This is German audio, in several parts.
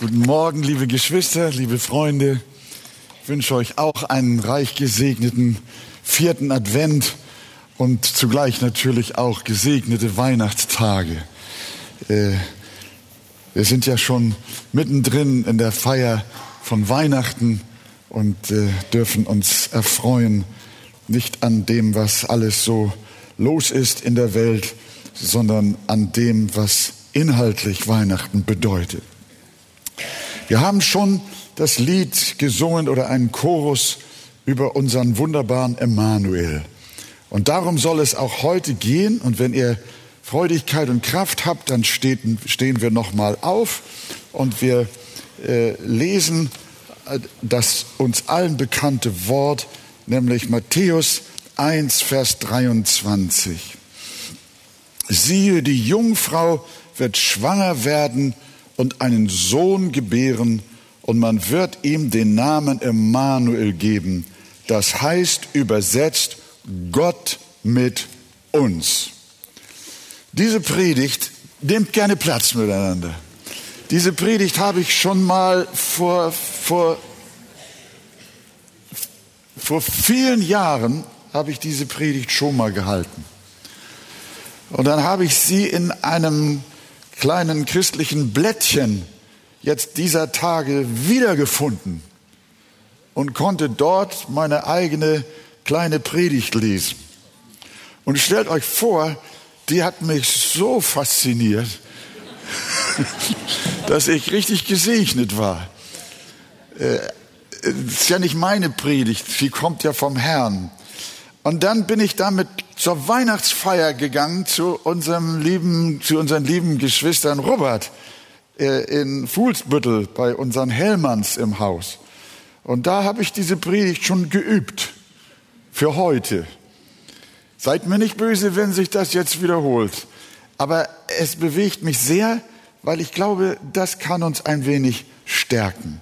Guten Morgen, liebe Geschwister, liebe Freunde. Ich wünsche euch auch einen reich gesegneten vierten Advent und zugleich natürlich auch gesegnete Weihnachtstage. Äh, wir sind ja schon mittendrin in der Feier von Weihnachten und äh, dürfen uns erfreuen, nicht an dem, was alles so los ist in der Welt, sondern an dem, was inhaltlich Weihnachten bedeutet. Wir haben schon das Lied gesungen oder einen Chorus über unseren wunderbaren Emmanuel. Und darum soll es auch heute gehen. Und wenn ihr Freudigkeit und Kraft habt, dann stehen, stehen wir nochmal auf und wir äh, lesen äh, das uns allen bekannte Wort, nämlich Matthäus 1, Vers 23. Siehe, die Jungfrau wird schwanger werden und einen Sohn gebären, und man wird ihm den Namen Emmanuel geben. Das heißt übersetzt Gott mit uns. Diese Predigt nimmt gerne Platz miteinander. Diese Predigt habe ich schon mal vor, vor, vor vielen Jahren habe ich diese Predigt schon mal gehalten. Und dann habe ich sie in einem kleinen christlichen Blättchen jetzt dieser Tage wiedergefunden und konnte dort meine eigene kleine Predigt lesen. Und stellt euch vor, die hat mich so fasziniert, dass ich richtig gesegnet war. Äh, ist ja nicht meine Predigt, sie kommt ja vom Herrn. Und dann bin ich damit zur Weihnachtsfeier gegangen zu unserem lieben, zu unseren lieben Geschwistern Robert äh, in Fuhlsbüttel bei unseren Hellmanns im Haus. Und da habe ich diese Predigt schon geübt für heute. Seid mir nicht böse, wenn sich das jetzt wiederholt. Aber es bewegt mich sehr, weil ich glaube, das kann uns ein wenig stärken.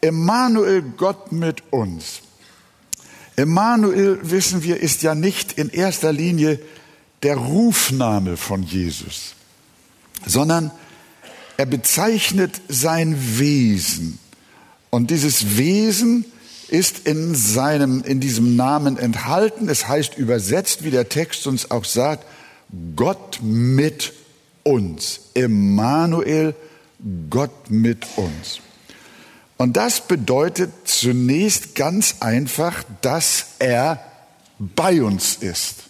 Emmanuel, Gott mit uns. Emmanuel, wissen wir, ist ja nicht in erster Linie der Rufname von Jesus, sondern er bezeichnet sein Wesen. Und dieses Wesen ist in seinem, in diesem Namen enthalten. Es heißt übersetzt, wie der Text uns auch sagt, Gott mit uns. Emmanuel, Gott mit uns. Und das bedeutet zunächst ganz einfach, dass er bei uns ist.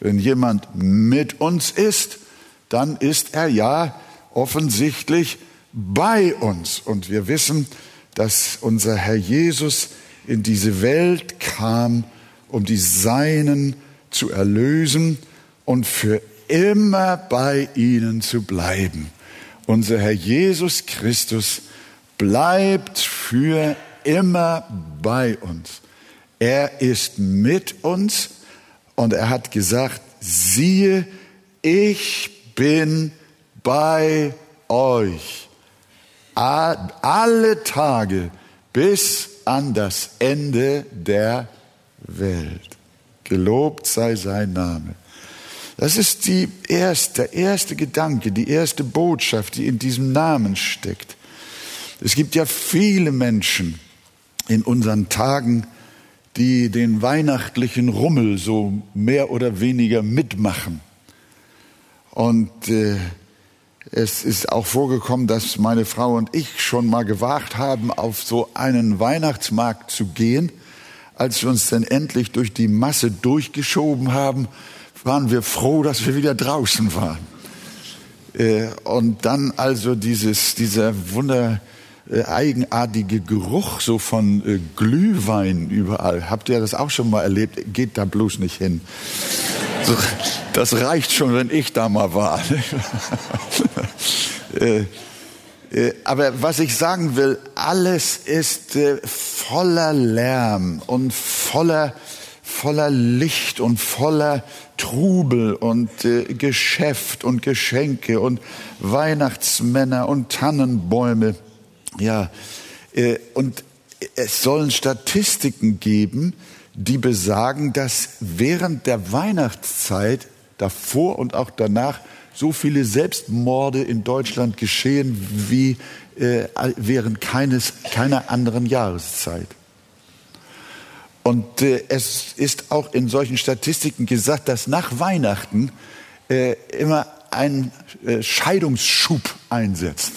Wenn jemand mit uns ist, dann ist er ja offensichtlich bei uns. Und wir wissen, dass unser Herr Jesus in diese Welt kam, um die Seinen zu erlösen und für immer bei ihnen zu bleiben. Unser Herr Jesus Christus bleibt für immer bei uns. Er ist mit uns und er hat gesagt, siehe, ich bin bei euch alle Tage bis an das Ende der Welt. Gelobt sei sein Name. Das ist die erste, der erste Gedanke, die erste Botschaft, die in diesem Namen steckt. Es gibt ja viele Menschen in unseren Tagen, die den weihnachtlichen Rummel so mehr oder weniger mitmachen. Und äh, es ist auch vorgekommen, dass meine Frau und ich schon mal gewagt haben, auf so einen Weihnachtsmarkt zu gehen. Als wir uns dann endlich durch die Masse durchgeschoben haben, waren wir froh, dass wir wieder draußen waren. Äh, und dann also dieses, dieser wunder, äh, eigenartige Geruch so von äh, Glühwein überall. Habt ihr das auch schon mal erlebt? Geht da bloß nicht hin. So, das reicht schon, wenn ich da mal war. äh, aber was ich sagen will, alles ist voller Lärm und voller, voller Licht und voller Trubel und Geschäft und Geschenke und Weihnachtsmänner und Tannenbäume. Ja, äh, und es sollen Statistiken geben, die besagen, dass während der Weihnachtszeit, davor und auch danach, so viele Selbstmorde in Deutschland geschehen wie äh, während keines, keiner anderen Jahreszeit. Und äh, es ist auch in solchen Statistiken gesagt, dass nach Weihnachten äh, immer ein äh, Scheidungsschub einsetzt.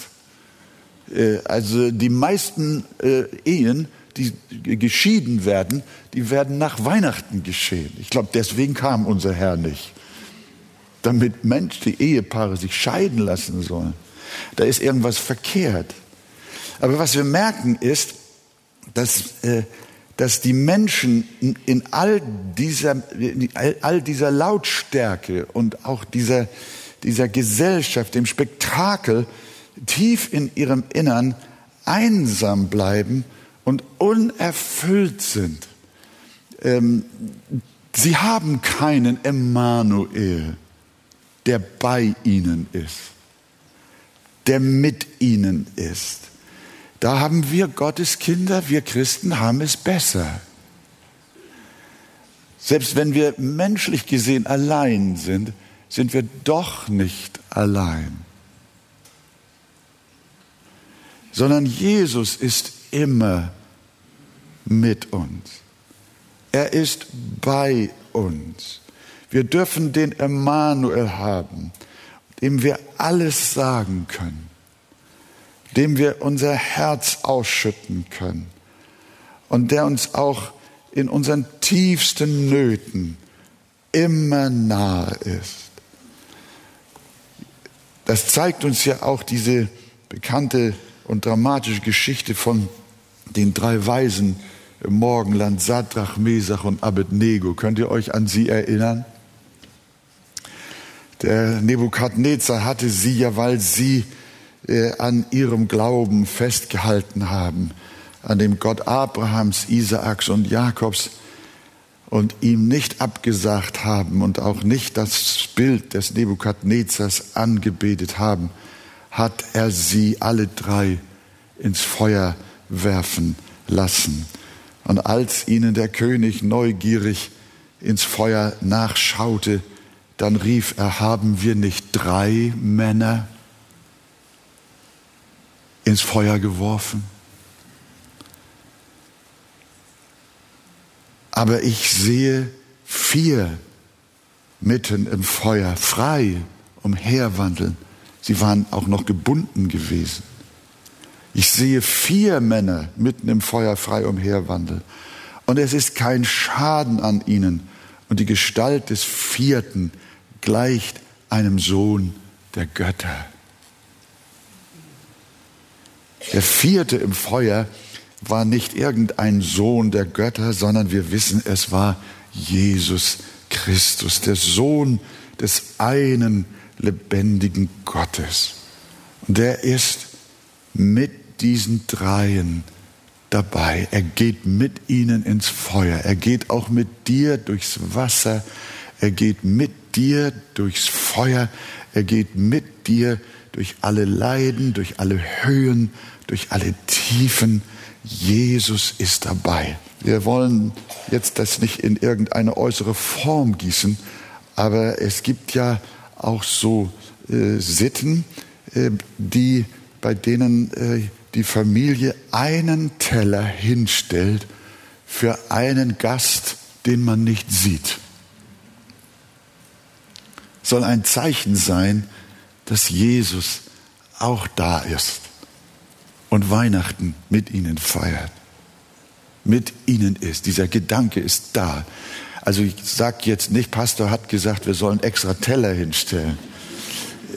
Äh, also die meisten äh, Ehen, die geschieden werden, die werden nach Weihnachten geschehen. Ich glaube, deswegen kam unser Herr nicht. Damit Mensch, die Ehepaare sich scheiden lassen sollen. Da ist irgendwas verkehrt. Aber was wir merken ist, dass, äh, dass die Menschen in all dieser, in all dieser Lautstärke und auch dieser, dieser Gesellschaft, dem Spektakel, tief in ihrem Innern einsam bleiben und unerfüllt sind. Ähm, sie haben keinen Emmanuel, der bei ihnen ist, der mit ihnen ist. Da haben wir Gottes Kinder, wir Christen haben es besser. Selbst wenn wir menschlich gesehen allein sind, sind wir doch nicht allein. Sondern Jesus ist immer mit uns. Er ist bei uns. Wir dürfen den Emmanuel haben, dem wir alles sagen können, dem wir unser Herz ausschütten können und der uns auch in unseren tiefsten Nöten immer nahe ist. Das zeigt uns ja auch diese bekannte und dramatische Geschichte von den drei Weisen im Morgenland, Sadrach, Mesach und Abednego. Könnt ihr euch an sie erinnern? Der Nebukadnezar hatte sie ja, weil sie äh, an ihrem Glauben festgehalten haben, an dem Gott Abrahams, Isaaks und Jakobs und ihm nicht abgesagt haben und auch nicht das Bild des Nebukadnezars angebetet haben, hat er sie alle drei ins Feuer werfen lassen. Und als ihnen der König neugierig ins Feuer nachschaute, dann rief er, haben wir nicht drei Männer ins Feuer geworfen? Aber ich sehe vier mitten im Feuer frei umherwandeln. Sie waren auch noch gebunden gewesen. Ich sehe vier Männer mitten im Feuer frei umherwandeln. Und es ist kein Schaden an ihnen. Und die Gestalt des vierten gleicht einem Sohn der Götter. Der vierte im Feuer war nicht irgendein Sohn der Götter, sondern wir wissen, es war Jesus Christus, der Sohn des einen lebendigen Gottes. Und er ist mit diesen Dreien dabei. Er geht mit ihnen ins Feuer. Er geht auch mit dir durchs Wasser. Er geht mit dir durchs Feuer. Er geht mit dir durch alle Leiden, durch alle Höhen, durch alle Tiefen. Jesus ist dabei. Wir wollen jetzt das nicht in irgendeine äußere Form gießen, aber es gibt ja auch so äh, Sitten, äh, die, bei denen äh, die Familie einen Teller hinstellt für einen Gast, den man nicht sieht. Soll ein Zeichen sein, dass Jesus auch da ist und Weihnachten mit ihnen feiert, mit ihnen ist. Dieser Gedanke ist da. Also ich sage jetzt nicht, Pastor hat gesagt, wir sollen extra Teller hinstellen,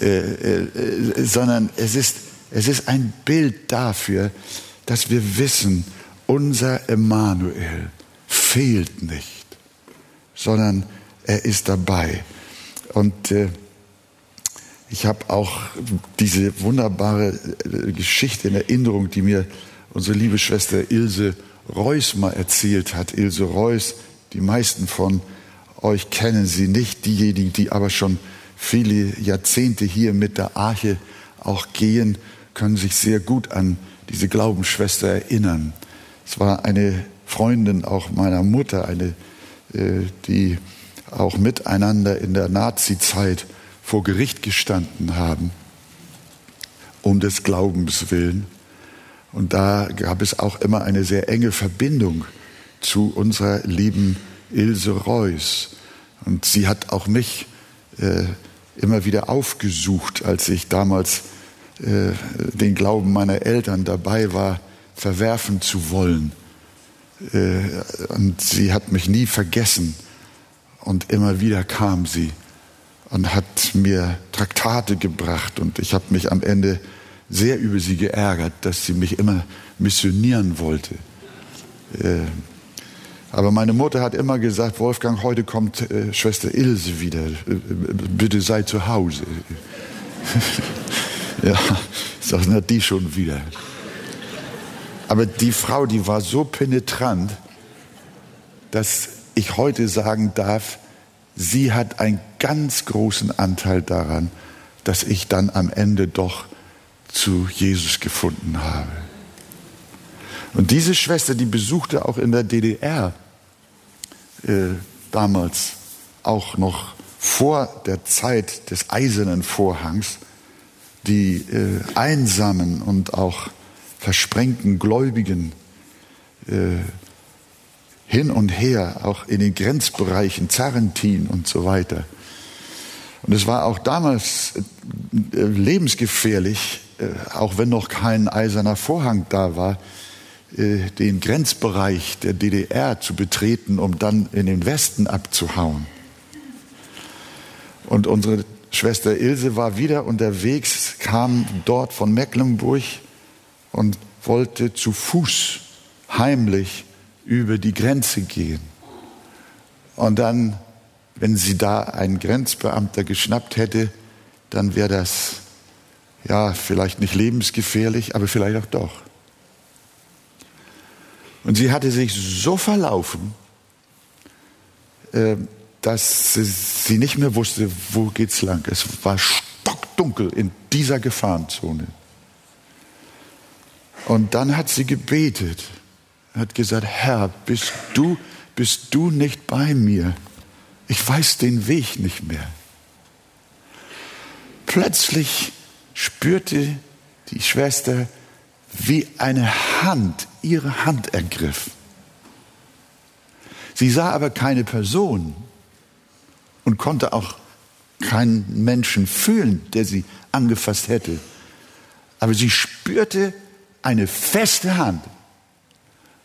äh, äh, äh sondern es ist es ist ein Bild dafür, dass wir wissen, unser Emmanuel fehlt nicht, sondern er ist dabei. Und äh, ich habe auch diese wunderbare äh, Geschichte in Erinnerung, die mir unsere liebe Schwester Ilse Reuss mal erzählt hat. Ilse Reuss, die meisten von euch kennen sie nicht, diejenigen, die aber schon viele Jahrzehnte hier mit der Arche auch gehen können sich sehr gut an diese Glaubensschwester erinnern. Es war eine Freundin auch meiner Mutter, eine, äh, die auch miteinander in der Nazi-Zeit vor Gericht gestanden haben, um des Glaubens willen. Und da gab es auch immer eine sehr enge Verbindung zu unserer lieben Ilse Reuss. Und sie hat auch mich äh, immer wieder aufgesucht, als ich damals äh, den Glauben meiner Eltern dabei war, verwerfen zu wollen. Äh, und sie hat mich nie vergessen. Und immer wieder kam sie und hat mir Traktate gebracht. Und ich habe mich am Ende sehr über sie geärgert, dass sie mich immer missionieren wollte. Äh, aber meine Mutter hat immer gesagt, Wolfgang, heute kommt äh, Schwester Ilse wieder. Bitte sei zu Hause. ja, sage, na, die schon wieder. Aber die Frau, die war so penetrant, dass ich heute sagen darf, sie hat einen ganz großen Anteil daran, dass ich dann am Ende doch zu Jesus gefunden habe. Und diese Schwester, die besuchte auch in der DDR äh, damals, auch noch vor der Zeit des eisernen Vorhangs, die äh, einsamen und auch versprengten Gläubigen äh, hin und her, auch in den Grenzbereichen, Zarentin und so weiter. Und es war auch damals äh, lebensgefährlich, äh, auch wenn noch kein eiserner Vorhang da war, äh, den Grenzbereich der DDR zu betreten, um dann in den Westen abzuhauen. Und unsere Schwester Ilse war wieder unterwegs, kam dort von Mecklenburg und wollte zu Fuß heimlich über die Grenze gehen. Und dann, wenn sie da einen Grenzbeamter geschnappt hätte, dann wäre das ja vielleicht nicht lebensgefährlich, aber vielleicht auch doch. Und sie hatte sich so verlaufen, äh, dass sie nicht mehr wusste, wo geht's lang. Es war stockdunkel in dieser Gefahrenzone. Und dann hat sie gebetet, hat gesagt, Herr, bist du, bist du nicht bei mir? Ich weiß den Weg nicht mehr. Plötzlich spürte die Schwester, wie eine Hand ihre Hand ergriff. Sie sah aber keine Person und konnte auch keinen Menschen fühlen, der sie angefasst hätte. Aber sie spürte eine feste Hand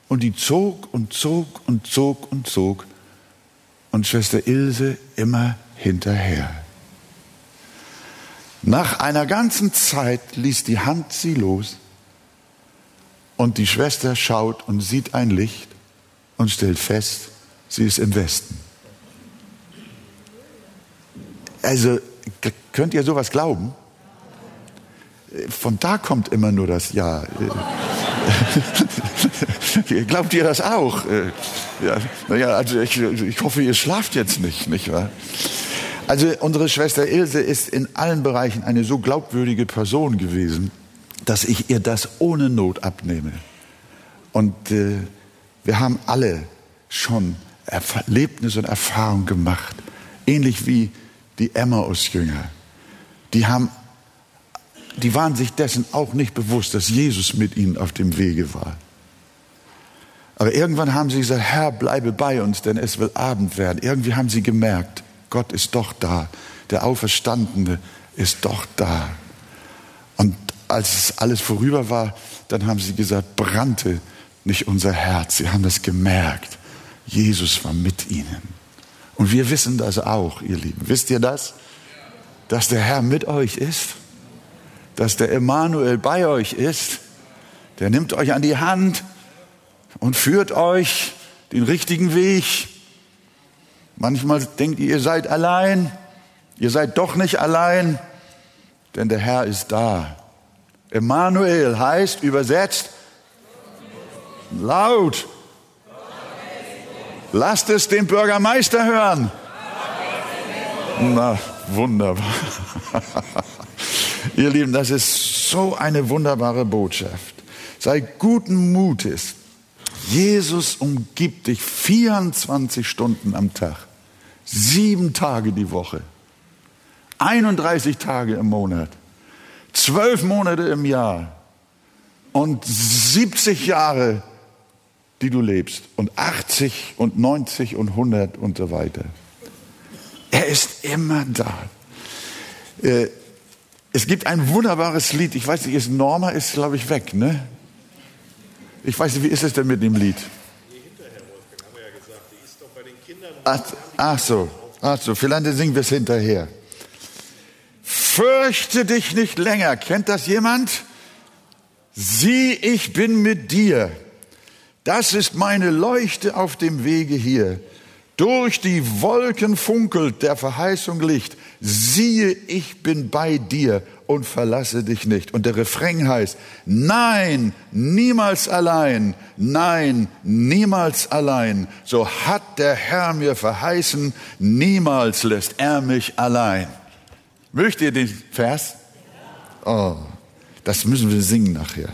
und die zog und zog und zog und zog und Schwester Ilse immer hinterher. Nach einer ganzen Zeit ließ die Hand sie los und die Schwester schaut und sieht ein Licht und stellt fest, sie ist im Westen. Also könnt ihr sowas glauben? Von da kommt immer nur das Ja. Glaubt ihr das auch? Ja, naja, also ich, ich hoffe, ihr schlaft jetzt nicht, nicht wahr? Also unsere Schwester Ilse ist in allen Bereichen eine so glaubwürdige Person gewesen dass ich ihr das ohne Not abnehme. Und äh, wir haben alle schon Erlebnisse und Erfahrungen gemacht, ähnlich wie die Emmaus-Jünger. Die die waren sich dessen auch nicht bewusst, dass Jesus mit ihnen auf dem Wege war. Aber irgendwann haben sie gesagt, Herr, bleibe bei uns, denn es will Abend werden. Irgendwie haben sie gemerkt, Gott ist doch da. Der Auferstandene ist doch da. Und als alles vorüber war, dann haben sie gesagt, brannte nicht unser Herz. Sie haben das gemerkt. Jesus war mit ihnen. Und wir wissen das auch, ihr Lieben. Wisst ihr das? Dass der Herr mit euch ist? Dass der Emmanuel bei euch ist? Der nimmt euch an die Hand und führt euch den richtigen Weg. Manchmal denkt ihr, ihr seid allein. Ihr seid doch nicht allein, denn der Herr ist da. Emmanuel heißt übersetzt laut. Lasst es den Bürgermeister hören. Na, wunderbar. Ihr Lieben, das ist so eine wunderbare Botschaft. Sei guten Mutes. Jesus umgibt dich 24 Stunden am Tag, sieben Tage die Woche. 31 Tage im Monat, zwölf Monate im Jahr und 70 Jahre, die du lebst und 80 und 90 und 100 und so weiter. Er ist immer da. Äh, es gibt ein wunderbares Lied, ich weiß nicht, ist Norma ist, glaube ich, weg, ne? Ich weiß nicht, wie ist es denn mit dem Lied? Ach, ach so, ach so, vielleicht singen wir es hinterher. Fürchte dich nicht länger. Kennt das jemand? Sieh, ich bin mit dir. Das ist meine Leuchte auf dem Wege hier. Durch die Wolken funkelt der Verheißung Licht. Siehe, ich bin bei dir und verlasse dich nicht. Und der Refrain heißt, nein, niemals allein, nein, niemals allein. So hat der Herr mir verheißen, niemals lässt er mich allein. Mögt ihr den Vers? Oh, das müssen wir singen nachher.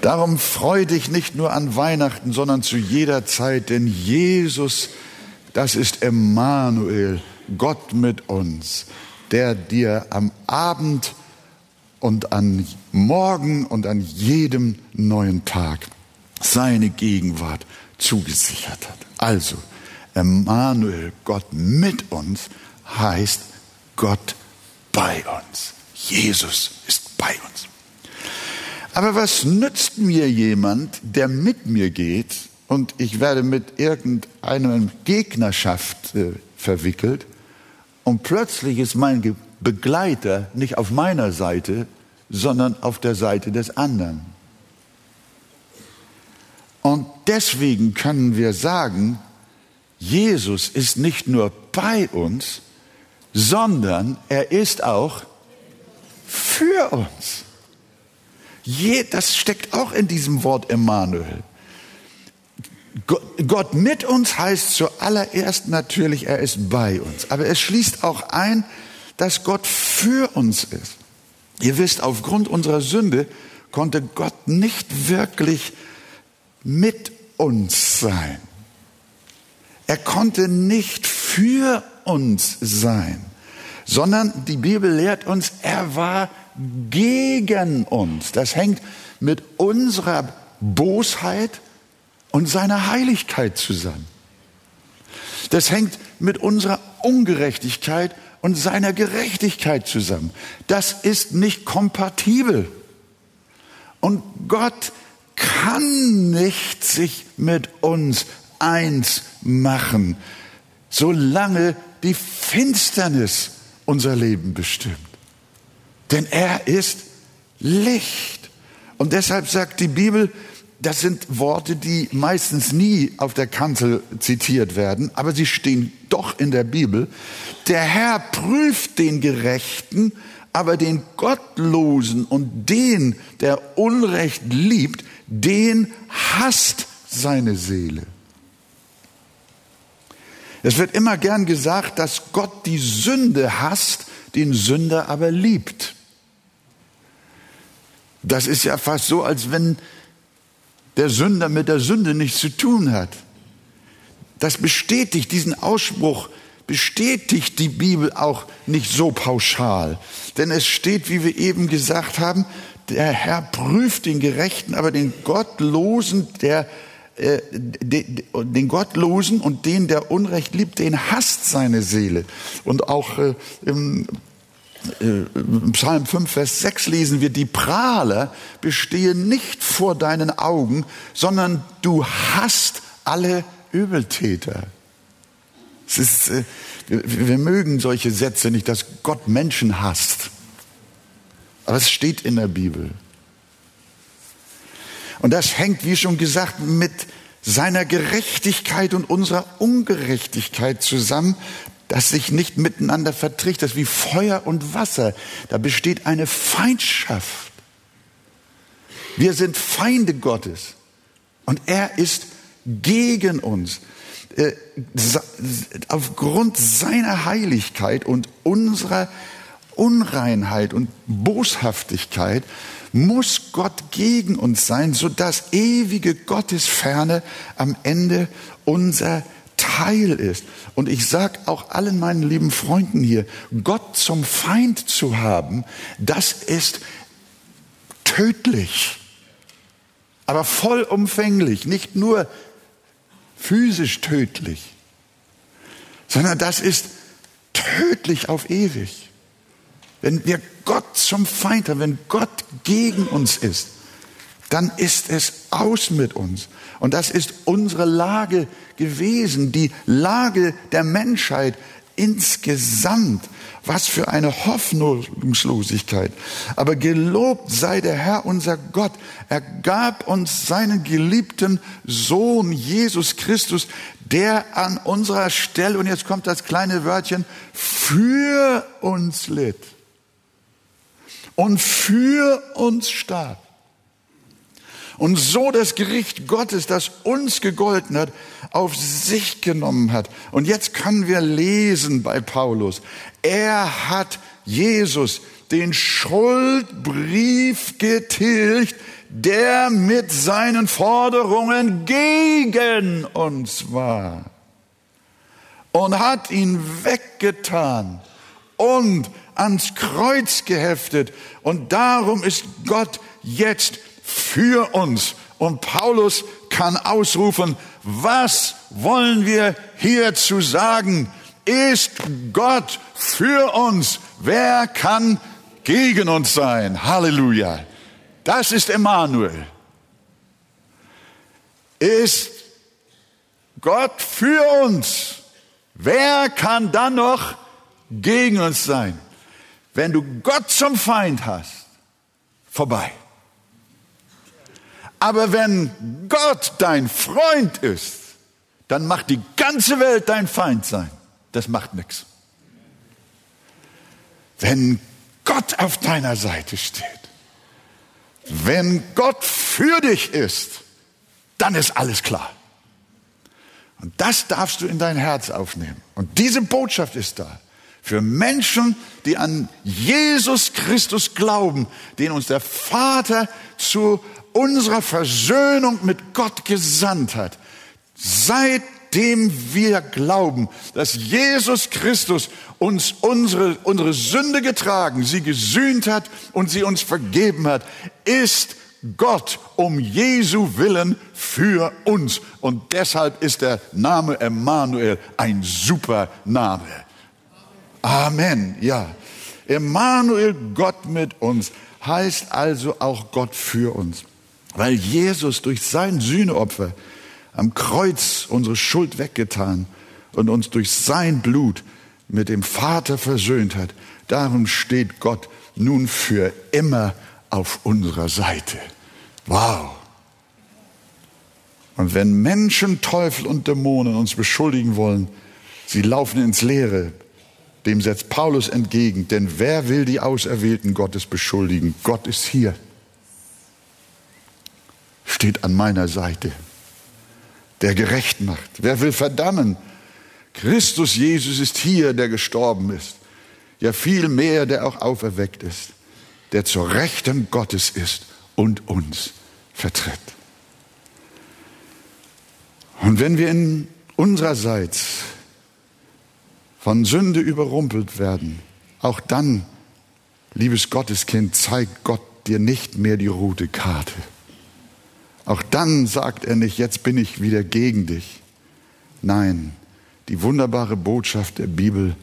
Darum freu dich nicht nur an Weihnachten, sondern zu jeder Zeit, denn Jesus, das ist Emmanuel, Gott mit uns, der dir am Abend und an Morgen und an jedem neuen Tag seine Gegenwart zugesichert hat. Also, Emmanuel, Gott mit uns, heißt Gott bei uns. Jesus ist bei uns. Aber was nützt mir jemand, der mit mir geht und ich werde mit irgendeiner Gegnerschaft äh, verwickelt und plötzlich ist mein Begleiter nicht auf meiner Seite, sondern auf der Seite des anderen. Und deswegen können wir sagen, Jesus ist nicht nur bei uns, sondern er ist auch für uns. Je, das steckt auch in diesem Wort Emmanuel. Gott mit uns heißt zuallererst natürlich, er ist bei uns. Aber es schließt auch ein, dass Gott für uns ist. Ihr wisst, aufgrund unserer Sünde konnte Gott nicht wirklich mit uns sein. Er konnte nicht für uns sein, sondern die Bibel lehrt uns, er war gegen uns. Das hängt mit unserer Bosheit und seiner Heiligkeit zusammen. Das hängt mit unserer Ungerechtigkeit und seiner Gerechtigkeit zusammen. Das ist nicht kompatibel. Und Gott kann nicht sich mit uns eins machen, solange die Finsternis unser Leben bestimmt. Denn er ist Licht. Und deshalb sagt die Bibel, das sind Worte, die meistens nie auf der Kanzel zitiert werden, aber sie stehen doch in der Bibel. Der Herr prüft den Gerechten, aber den Gottlosen und den, der Unrecht liebt, den hasst seine Seele. Es wird immer gern gesagt, dass Gott die Sünde hasst, den Sünder aber liebt. Das ist ja fast so, als wenn der Sünder mit der Sünde nichts zu tun hat. Das bestätigt diesen Ausspruch, bestätigt die Bibel auch nicht so pauschal. Denn es steht, wie wir eben gesagt haben, der Herr prüft den Gerechten, aber den Gottlosen, der äh, den Gottlosen und den, der Unrecht liebt, den hasst seine Seele. Und auch äh, im äh, Psalm 5, Vers 6 lesen wir, die Prahler bestehen nicht vor deinen Augen, sondern du hast alle Übeltäter. Es ist, wir mögen solche Sätze nicht, dass Gott Menschen hasst. Aber es steht in der Bibel. Und das hängt, wie schon gesagt, mit seiner Gerechtigkeit und unserer Ungerechtigkeit zusammen, das sich nicht miteinander verträgt. Das ist wie Feuer und Wasser. Da besteht eine Feindschaft. Wir sind Feinde Gottes und er ist gegen uns. Äh, aufgrund seiner Heiligkeit und unserer Unreinheit und Boshaftigkeit muss Gott gegen uns sein, sodass ewige Gottesferne am Ende unser Heil ist. Und ich sage auch allen meinen lieben Freunden hier, Gott zum Feind zu haben, das ist tödlich, aber vollumfänglich, nicht nur physisch tödlich, sondern das ist tödlich auf ewig. Wenn wir Gott zum Feind haben, wenn Gott gegen uns ist, dann ist es aus mit uns. Und das ist unsere Lage gewesen, die Lage der Menschheit insgesamt. Was für eine Hoffnungslosigkeit. Aber gelobt sei der Herr unser Gott. Er gab uns seinen geliebten Sohn Jesus Christus, der an unserer Stelle, und jetzt kommt das kleine Wörtchen, für uns litt und für uns starb. Und so das Gericht Gottes, das uns gegolten hat, auf sich genommen hat. Und jetzt können wir lesen bei Paulus. Er hat Jesus den Schuldbrief getilgt, der mit seinen Forderungen gegen uns war. Und hat ihn weggetan und ans Kreuz geheftet. Und darum ist Gott jetzt für uns. Und Paulus kann ausrufen, was wollen wir hierzu sagen? Ist Gott für uns? Wer kann gegen uns sein? Halleluja. Das ist Emmanuel. Ist Gott für uns? Wer kann dann noch gegen uns sein? Wenn du Gott zum Feind hast, vorbei. Aber wenn Gott dein Freund ist, dann macht die ganze Welt dein Feind sein. Das macht nichts. Wenn Gott auf deiner Seite steht, wenn Gott für dich ist, dann ist alles klar. Und das darfst du in dein Herz aufnehmen. Und diese Botschaft ist da für Menschen, die an Jesus Christus glauben, den uns der Vater zu unserer Versöhnung mit Gott gesandt hat. Seitdem wir glauben, dass Jesus Christus uns unsere, unsere Sünde getragen, sie gesühnt hat und sie uns vergeben hat, ist Gott um Jesu Willen für uns. Und deshalb ist der Name Emmanuel ein super Name. Amen, ja. Emmanuel, Gott mit uns, heißt also auch Gott für uns. Weil Jesus durch sein Sühneopfer am Kreuz unsere Schuld weggetan und uns durch sein Blut mit dem Vater versöhnt hat. Darum steht Gott nun für immer auf unserer Seite. Wow. Und wenn Menschen, Teufel und Dämonen uns beschuldigen wollen, sie laufen ins Leere. Dem setzt Paulus entgegen, denn wer will die Auserwählten Gottes beschuldigen? Gott ist hier steht an meiner Seite, der gerecht macht. Wer will verdammen? Christus Jesus ist hier, der gestorben ist. Ja, viel mehr, der auch auferweckt ist, der zur Rechten Gottes ist und uns vertritt. Und wenn wir in unsererseits von Sünde überrumpelt werden, auch dann, liebes Gotteskind, zeigt Gott dir nicht mehr die rote Karte. Auch dann sagt er nicht, jetzt bin ich wieder gegen dich. Nein, die wunderbare Botschaft der Bibel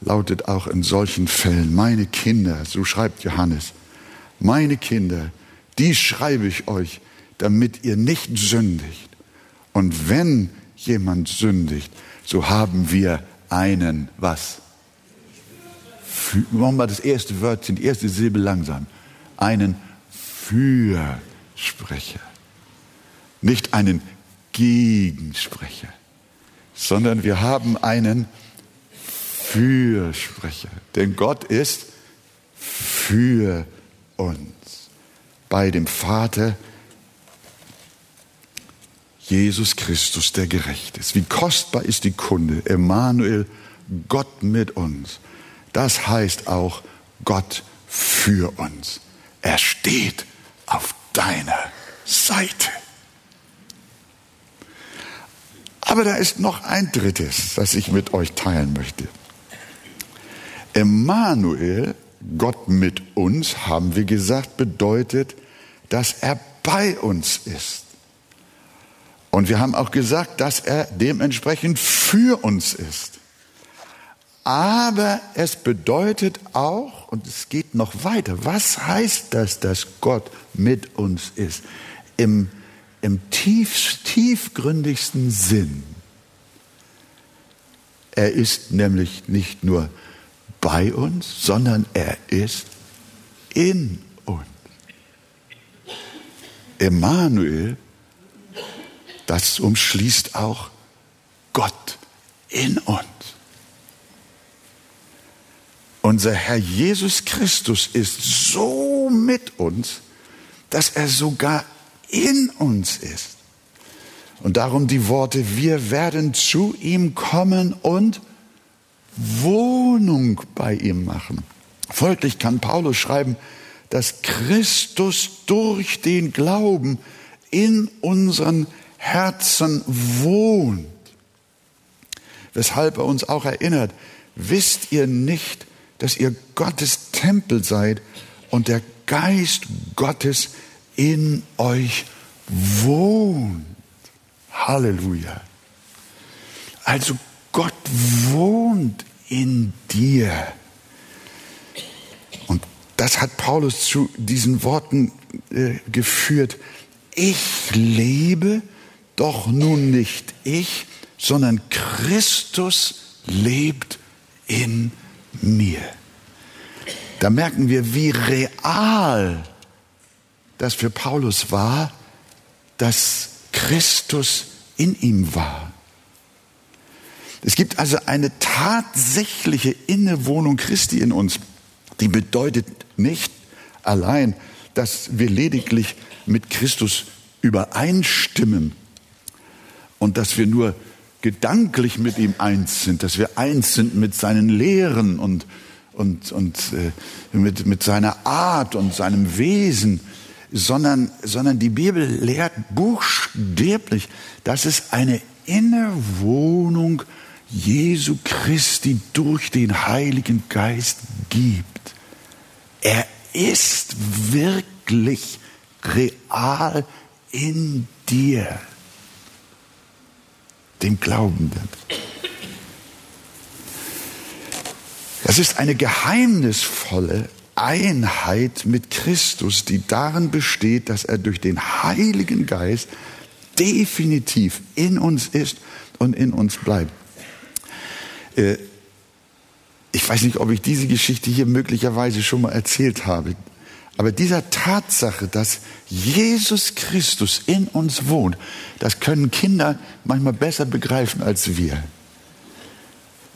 lautet auch in solchen Fällen, meine Kinder, so schreibt Johannes, meine Kinder, die schreibe ich euch, damit ihr nicht sündigt. Und wenn jemand sündigt, so haben wir einen was? Machen wir das erste Wörtchen, die erste Silbe langsam. Einen Fürsprecher nicht einen Gegensprecher, sondern wir haben einen Fürsprecher. Denn Gott ist für uns. Bei dem Vater Jesus Christus, der gerecht ist. Wie kostbar ist die Kunde. Emmanuel, Gott mit uns. Das heißt auch Gott für uns. Er steht auf deiner Seite. Aber da ist noch ein drittes, das ich mit euch teilen möchte. Emmanuel, Gott mit uns, haben wir gesagt, bedeutet, dass er bei uns ist. Und wir haben auch gesagt, dass er dementsprechend für uns ist. Aber es bedeutet auch, und es geht noch weiter, was heißt das, dass Gott mit uns ist? Im, im tief, tiefgründigsten Sinn. Er ist nämlich nicht nur bei uns, sondern er ist in uns. Emmanuel, das umschließt auch Gott in uns. Unser Herr Jesus Christus ist so mit uns, dass er sogar in uns ist. Und darum die Worte, wir werden zu ihm kommen und Wohnung bei ihm machen. Folglich kann Paulus schreiben, dass Christus durch den Glauben in unseren Herzen wohnt. Weshalb er uns auch erinnert, wisst ihr nicht, dass ihr Gottes Tempel seid und der Geist Gottes in euch wohnt. Halleluja. Also Gott wohnt in dir. Und das hat Paulus zu diesen Worten äh, geführt. Ich lebe, doch nun nicht ich, sondern Christus lebt in mir. Da merken wir, wie real das für Paulus war, dass Christus in ihm war. Es gibt also eine tatsächliche Innewohnung Christi in uns. Die bedeutet nicht allein, dass wir lediglich mit Christus übereinstimmen und dass wir nur gedanklich mit ihm eins sind, dass wir eins sind mit seinen Lehren und, und, und äh, mit, mit seiner Art und seinem Wesen, sondern, sondern die Bibel lehrt buchstäblich, dass es eine Innewohnung Jesu Christi durch den Heiligen Geist gibt. Er ist wirklich real in dir, dem Glaubenden. Das ist eine geheimnisvolle Einheit mit Christus, die darin besteht, dass er durch den Heiligen Geist definitiv in uns ist und in uns bleibt. Äh, ich weiß nicht, ob ich diese Geschichte hier möglicherweise schon mal erzählt habe, aber dieser Tatsache, dass Jesus Christus in uns wohnt, das können Kinder manchmal besser begreifen als wir.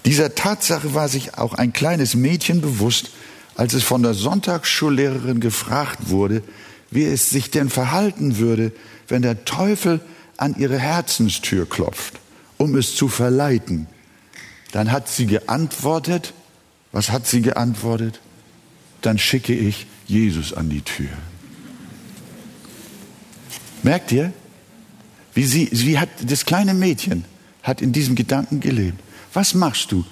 Dieser Tatsache war sich auch ein kleines Mädchen bewusst, als es von der Sonntagsschullehrerin gefragt wurde, wie es sich denn verhalten würde, wenn der Teufel an ihre Herzenstür klopft, um es zu verleiten. Dann hat sie geantwortet, was hat sie geantwortet? Dann schicke ich Jesus an die Tür. Merkt ihr, wie sie, wie hat das kleine Mädchen hat in diesem Gedanken gelebt. Was machst du,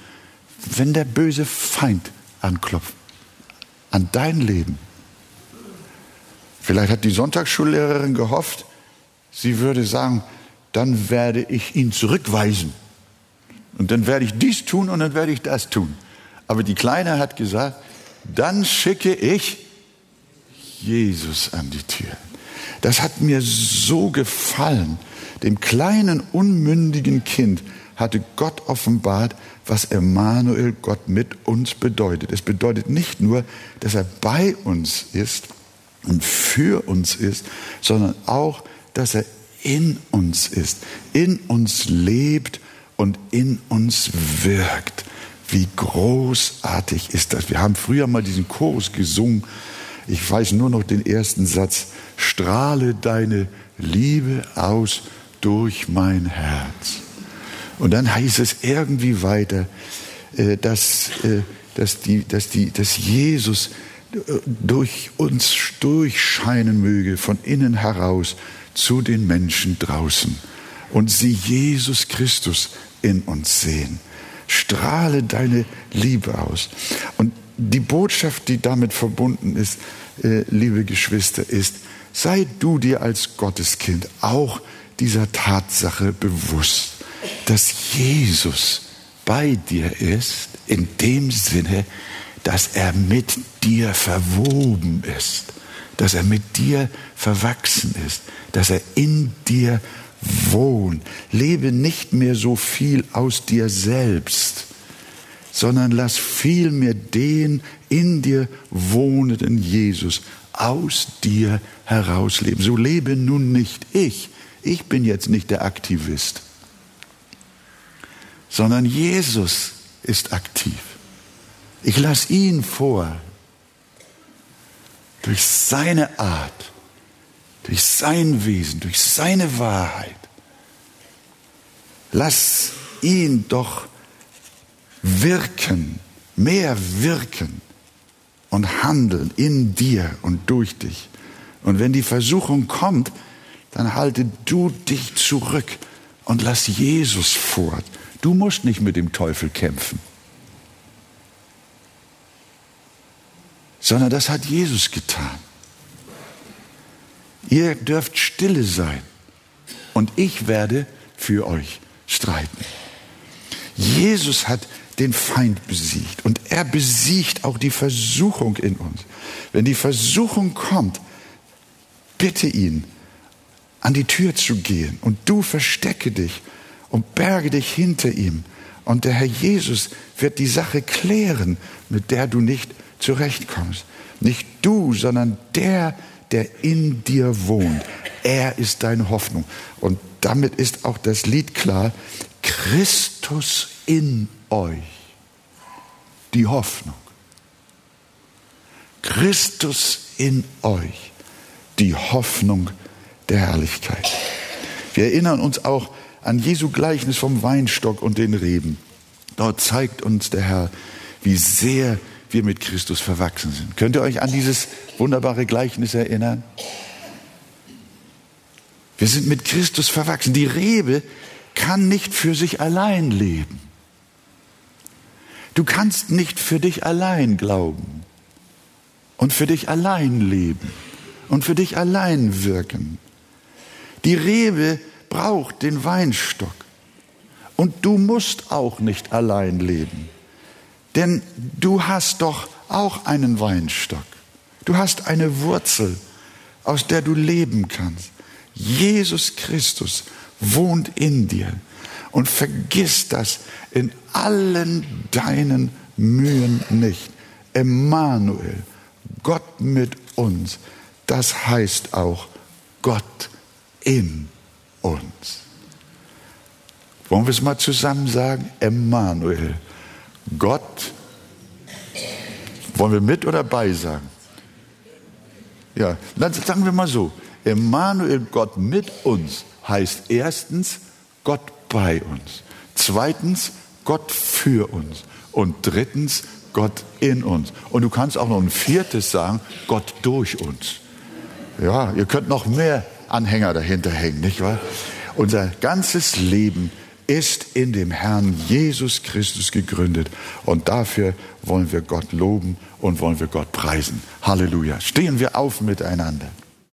wenn der böse Feind anklopft an dein Leben? Vielleicht hat die Sonntagsschullehrerin gehofft, sie würde sagen, dann werde ich ihn zurückweisen. Und dann werde ich dies tun und dann werde ich das tun. Aber die Kleine hat gesagt, dann schicke ich Jesus an die Tür. Das hat mir so gefallen. Dem kleinen, unmündigen Kind hatte Gott offenbart, was Emmanuel Gott mit uns bedeutet. Es bedeutet nicht nur, dass er bei uns ist und für uns ist, sondern auch, dass er in uns ist, in uns lebt und in uns wirkt. Wie großartig ist das? Wir haben früher mal diesen Chorus gesungen. Ich weiß nur noch den ersten Satz. Strahle deine Liebe aus durch mein Herz. Und dann heißt es irgendwie weiter, äh, dass, äh, dass, die, dass, die, dass Jesus äh, durch uns durchscheinen möge, von innen heraus zu den Menschen draußen. und sie Jesus Christus in uns sehen. Strahle deine Liebe aus. Und die Botschaft, die damit verbunden ist, äh, liebe Geschwister, ist, sei du dir als Gotteskind auch dieser Tatsache bewusst, dass Jesus bei dir ist, in dem Sinne, dass er mit dir verwoben ist, dass er mit dir verwachsen ist, dass er in dir wohnt. Lebe nicht mehr so viel aus dir selbst, sondern lass vielmehr den in dir wohnenden Jesus aus dir herausleben. So lebe nun nicht ich. Ich bin jetzt nicht der Aktivist, sondern Jesus ist aktiv. Ich lasse ihn vor, durch seine Art, durch sein Wesen, durch seine Wahrheit. Lass ihn doch wirken, mehr wirken und handeln in dir und durch dich. Und wenn die Versuchung kommt, dann halte du dich zurück und lass Jesus fort. Du musst nicht mit dem Teufel kämpfen, sondern das hat Jesus getan. Ihr dürft stille sein und ich werde für euch streiten. Jesus hat den Feind besiegt und er besiegt auch die Versuchung in uns. Wenn die Versuchung kommt, bitte ihn, an die Tür zu gehen und du verstecke dich und berge dich hinter ihm. Und der Herr Jesus wird die Sache klären, mit der du nicht zurechtkommst. Nicht du, sondern der, der in dir wohnt. Er ist deine Hoffnung. Und damit ist auch das Lied klar. Christus in euch. Die Hoffnung. Christus in euch. Die Hoffnung der Herrlichkeit. Wir erinnern uns auch an Jesu Gleichnis vom Weinstock und den Reben. Dort zeigt uns der Herr, wie sehr wir mit Christus verwachsen sind. Könnt ihr euch an dieses wunderbare Gleichnis erinnern? Wir sind mit Christus verwachsen. Die Rebe kann nicht für sich allein leben. Du kannst nicht für dich allein glauben und für dich allein leben und für dich allein wirken. Die Rebe braucht den Weinstock und du musst auch nicht allein leben. Denn du hast doch auch einen Weinstock. Du hast eine Wurzel, aus der du leben kannst. Jesus Christus wohnt in dir. Und vergiss das in allen deinen Mühen nicht. Emmanuel, Gott mit uns, das heißt auch Gott in uns. Wollen wir es mal zusammen sagen? Emmanuel, Gott, wollen wir mit oder bei sagen? Ja, dann sagen wir mal so, Emmanuel, Gott mit uns, heißt erstens Gott bei uns, zweitens Gott für uns und drittens Gott in uns. Und du kannst auch noch ein viertes sagen, Gott durch uns. Ja, ihr könnt noch mehr Anhänger dahinter hängen, nicht wahr? Unser ganzes Leben ist in dem Herrn Jesus Christus gegründet. Und dafür wollen wir Gott loben und wollen wir Gott preisen. Halleluja. Stehen wir auf miteinander.